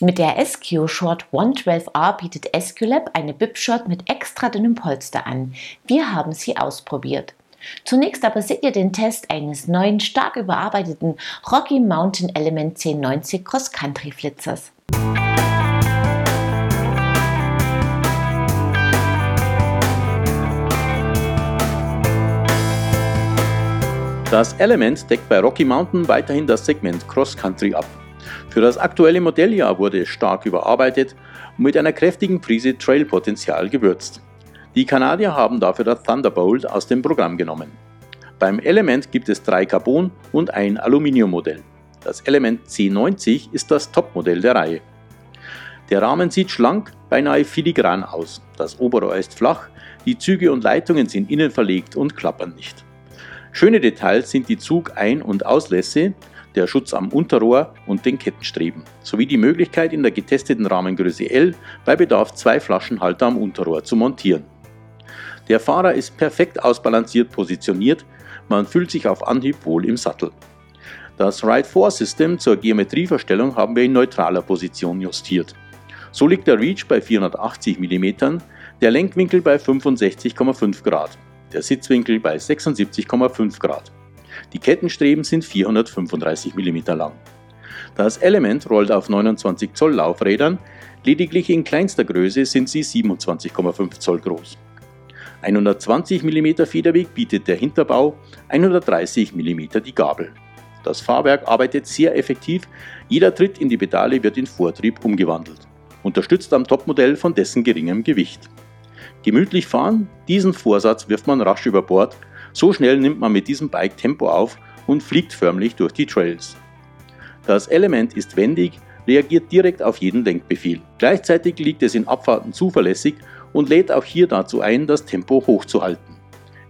Mit der SQ Short 112R bietet SQLab eine Bip-Short mit extra dünnem Polster an. Wir haben sie ausprobiert. Zunächst aber seht ihr den Test eines neuen, stark überarbeiteten Rocky Mountain Element 1090 Cross Country Flitzers. Das Element deckt bei Rocky Mountain weiterhin das Segment Cross Country ab. Für das aktuelle Modelljahr wurde es stark überarbeitet und mit einer kräftigen Prise Trail-Potenzial gewürzt. Die Kanadier haben dafür das Thunderbolt aus dem Programm genommen. Beim Element gibt es drei Carbon- und ein Aluminiummodell. Das Element C90 ist das Topmodell der Reihe. Der Rahmen sieht schlank, beinahe filigran aus. Das Oberrohr ist flach, die Züge und Leitungen sind innen verlegt und klappern nicht. Schöne Details sind die Zug-Ein- und Auslässe, der Schutz am Unterrohr und den Kettenstreben, sowie die Möglichkeit in der getesteten Rahmengröße L bei Bedarf zwei Flaschenhalter am Unterrohr zu montieren. Der Fahrer ist perfekt ausbalanciert positioniert, man fühlt sich auf Anhieb wohl im Sattel. Das Ride-4-System zur Geometrieverstellung haben wir in neutraler Position justiert. So liegt der Reach bei 480 mm, der Lenkwinkel bei 65,5 Grad, der Sitzwinkel bei 76,5 Grad. Die Kettenstreben sind 435 mm lang. Das Element rollt auf 29 Zoll Laufrädern, lediglich in kleinster Größe sind sie 27,5 Zoll groß. 120 mm Federweg bietet der Hinterbau, 130 mm die Gabel. Das Fahrwerk arbeitet sehr effektiv, jeder Tritt in die Pedale wird in Vortrieb umgewandelt, unterstützt am Topmodell von dessen geringem Gewicht. Gemütlich fahren, diesen Vorsatz wirft man rasch über Bord, so schnell nimmt man mit diesem Bike Tempo auf und fliegt förmlich durch die Trails. Das Element ist wendig, reagiert direkt auf jeden Denkbefehl. Gleichzeitig liegt es in Abfahrten zuverlässig und lädt auch hier dazu ein, das Tempo hochzuhalten.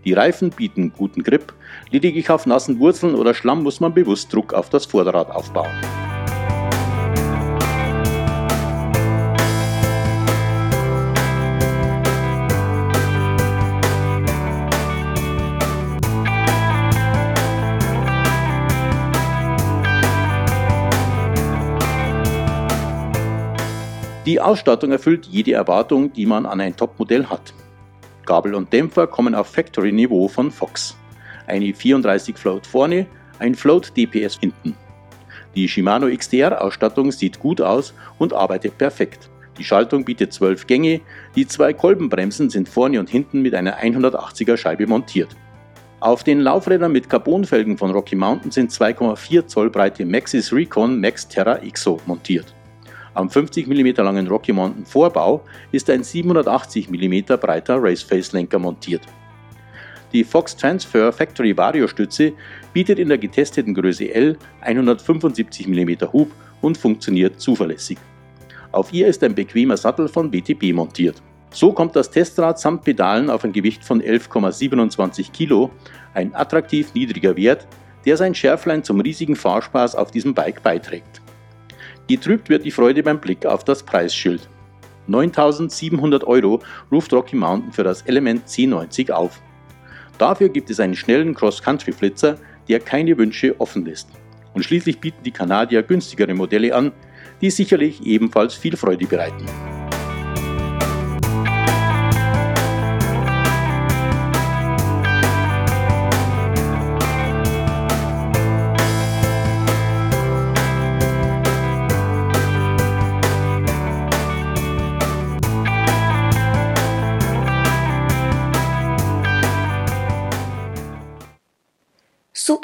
Die Reifen bieten guten Grip, lediglich auf nassen Wurzeln oder Schlamm muss man bewusst Druck auf das Vorderrad aufbauen. Die Ausstattung erfüllt jede Erwartung, die man an ein Topmodell hat. Gabel und Dämpfer kommen auf Factory-Niveau von Fox. Eine 34 Float vorne, ein Float DPS hinten. Die Shimano XTR-Ausstattung sieht gut aus und arbeitet perfekt. Die Schaltung bietet 12 Gänge, die zwei Kolbenbremsen sind vorne und hinten mit einer 180er Scheibe montiert. Auf den Laufrädern mit Carbonfelgen von Rocky Mountain sind 2,4 Zoll breite Maxis Recon Max Terra XO montiert. Am 50 mm langen Rocky Mountain Vorbau ist ein 780 mm breiter Raceface-Lenker montiert. Die Fox Transfer Factory Vario Stütze bietet in der getesteten Größe L 175 mm Hub und funktioniert zuverlässig. Auf ihr ist ein bequemer Sattel von BTB montiert. So kommt das Testrad samt Pedalen auf ein Gewicht von 11,27 Kilo, ein attraktiv niedriger Wert, der sein Schärflein zum riesigen Fahrspaß auf diesem Bike beiträgt. Getrübt wird die Freude beim Blick auf das Preisschild. 9700 Euro ruft Rocky Mountain für das Element C90 auf. Dafür gibt es einen schnellen Cross-Country-Flitzer, der keine Wünsche offen lässt. Und schließlich bieten die Kanadier günstigere Modelle an, die sicherlich ebenfalls viel Freude bereiten.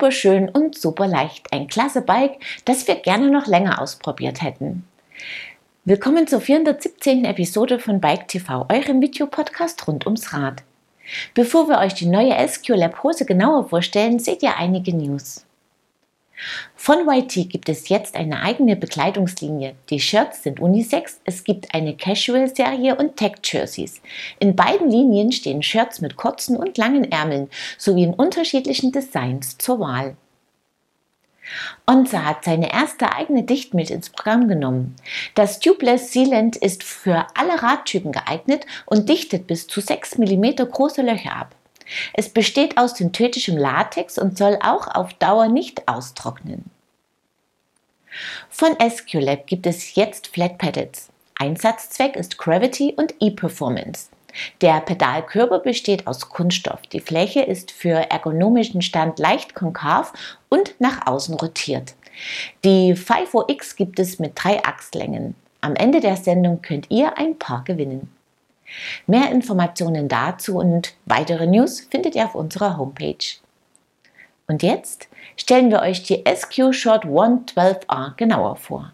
Super schön und super leicht. Ein klasse Bike, das wir gerne noch länger ausprobiert hätten. Willkommen zur 417. Episode von Bike TV, eurem Videopodcast rund ums Rad. Bevor wir euch die neue SQ Lab Hose genauer vorstellen, seht ihr einige News. Von YT gibt es jetzt eine eigene Bekleidungslinie. Die Shirts sind Unisex, es gibt eine Casual-Serie und Tech-Jerseys. In beiden Linien stehen Shirts mit kurzen und langen Ärmeln sowie in unterschiedlichen Designs zur Wahl. Onza hat seine erste eigene Dichtmilch ins Programm genommen. Das Tubeless Sealant ist für alle Radtypen geeignet und dichtet bis zu 6 mm große Löcher ab. Es besteht aus synthetischem Latex und soll auch auf Dauer nicht austrocknen. Von SQLab gibt es jetzt Flat Pedals. Einsatzzweck ist Gravity und E-Performance. Der Pedalkörper besteht aus Kunststoff. Die Fläche ist für ergonomischen Stand leicht konkav und nach außen rotiert. Die 5OX gibt es mit drei Achslängen. Am Ende der Sendung könnt ihr ein Paar gewinnen. Mehr Informationen dazu und weitere News findet ihr auf unserer Homepage. Und jetzt stellen wir euch die SQ Short 112R genauer vor.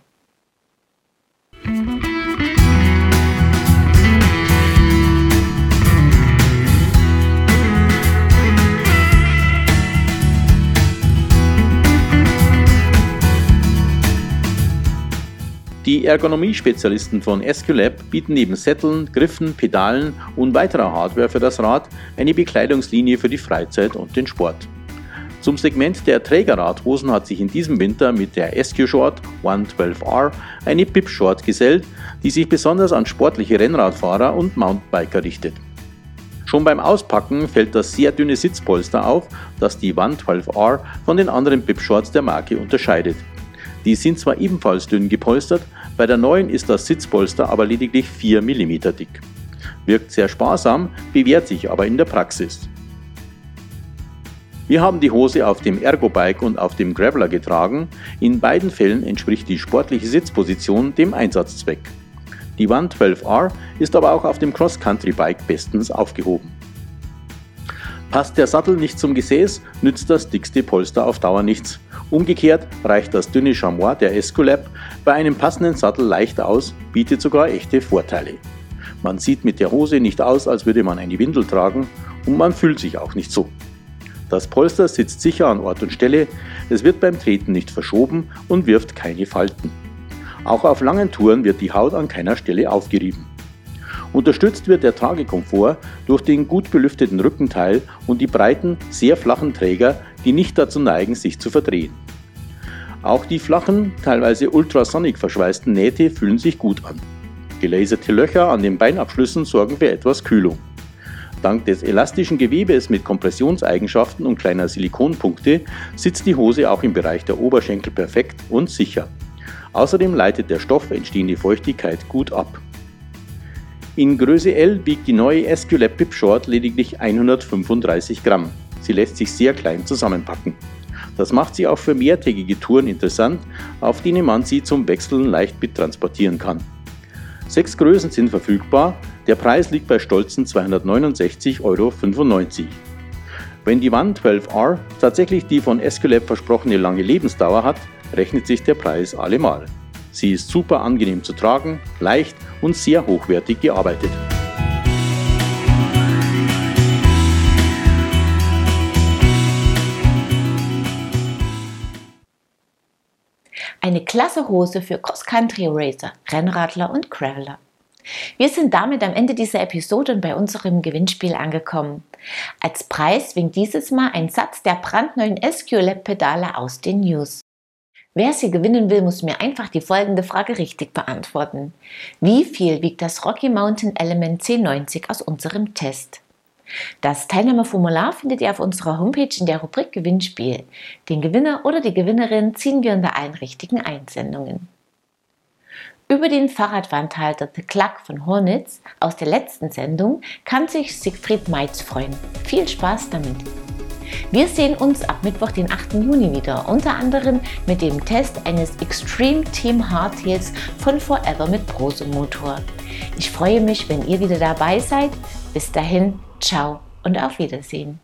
Die Ergonomie-Spezialisten von SQLab bieten neben Sätteln, Griffen, Pedalen und weiterer Hardware für das Rad eine Bekleidungslinie für die Freizeit und den Sport. Zum Segment der Trägerradhosen hat sich in diesem Winter mit der SQ Short 112R eine Pip Short gesellt, die sich besonders an sportliche Rennradfahrer und Mountainbiker richtet. Schon beim Auspacken fällt das sehr dünne Sitzpolster auf, das die 112R von den anderen Pip Shorts der Marke unterscheidet. Die sind zwar ebenfalls dünn gepolstert, bei der neuen ist das Sitzpolster aber lediglich 4 mm dick. Wirkt sehr sparsam, bewährt sich aber in der Praxis. Wir haben die Hose auf dem Ergo-Bike und auf dem Graveler getragen. In beiden Fällen entspricht die sportliche Sitzposition dem Einsatzzweck. Die 112R ist aber auch auf dem Cross-Country-Bike bestens aufgehoben. Passt der Sattel nicht zum Gesäß, nützt das dickste Polster auf Dauer nichts. Umgekehrt reicht das dünne Chamois der Escolab bei einem passenden Sattel leicht aus, bietet sogar echte Vorteile. Man sieht mit der Hose nicht aus, als würde man eine Windel tragen und man fühlt sich auch nicht so. Das Polster sitzt sicher an Ort und Stelle, es wird beim Treten nicht verschoben und wirft keine Falten. Auch auf langen Touren wird die Haut an keiner Stelle aufgerieben. Unterstützt wird der Tragekomfort durch den gut belüfteten Rückenteil und die breiten, sehr flachen Träger, die nicht dazu neigen, sich zu verdrehen. Auch die flachen, teilweise ultrasonic verschweißten Nähte fühlen sich gut an. Gelaserte Löcher an den Beinabschlüssen sorgen für etwas Kühlung. Dank des elastischen Gewebes mit Kompressionseigenschaften und kleiner Silikonpunkte sitzt die Hose auch im Bereich der Oberschenkel perfekt und sicher. Außerdem leitet der Stoff entstehende Feuchtigkeit gut ab. In Größe L wiegt die neue Esculap Pip Short lediglich 135 Gramm. Sie lässt sich sehr klein zusammenpacken. Das macht sie auch für mehrtägige Touren interessant, auf denen man sie zum Wechseln leicht mittransportieren kann. Sechs Größen sind verfügbar, der Preis liegt bei stolzen 269,95 Euro. Wenn die Wand 12R tatsächlich die von Esculap versprochene lange Lebensdauer hat, rechnet sich der Preis allemal. Sie ist super angenehm zu tragen, leicht und sehr hochwertig gearbeitet. Eine klasse Hose für Cross-Country-Racer, Rennradler und Graveler. Wir sind damit am Ende dieser Episode und bei unserem Gewinnspiel angekommen. Als Preis winkt dieses Mal ein Satz der brandneuen SQLab-Pedale aus den News. Wer sie gewinnen will, muss mir einfach die folgende Frage richtig beantworten. Wie viel wiegt das Rocky Mountain Element C90 aus unserem Test? Das Teilnahmeformular findet ihr auf unserer Homepage in der Rubrik Gewinnspiel. Den Gewinner oder die Gewinnerin ziehen wir unter allen richtigen Einsendungen. Über den Fahrradwandhalter The Cluck von Hornitz aus der letzten Sendung kann sich Siegfried Meitz freuen. Viel Spaß damit! Wir sehen uns ab Mittwoch, den 8. Juni wieder, unter anderem mit dem Test eines Extreme Team Hardtails von Forever mit Prosomotor. Ich freue mich, wenn ihr wieder dabei seid. Bis dahin, ciao und auf Wiedersehen.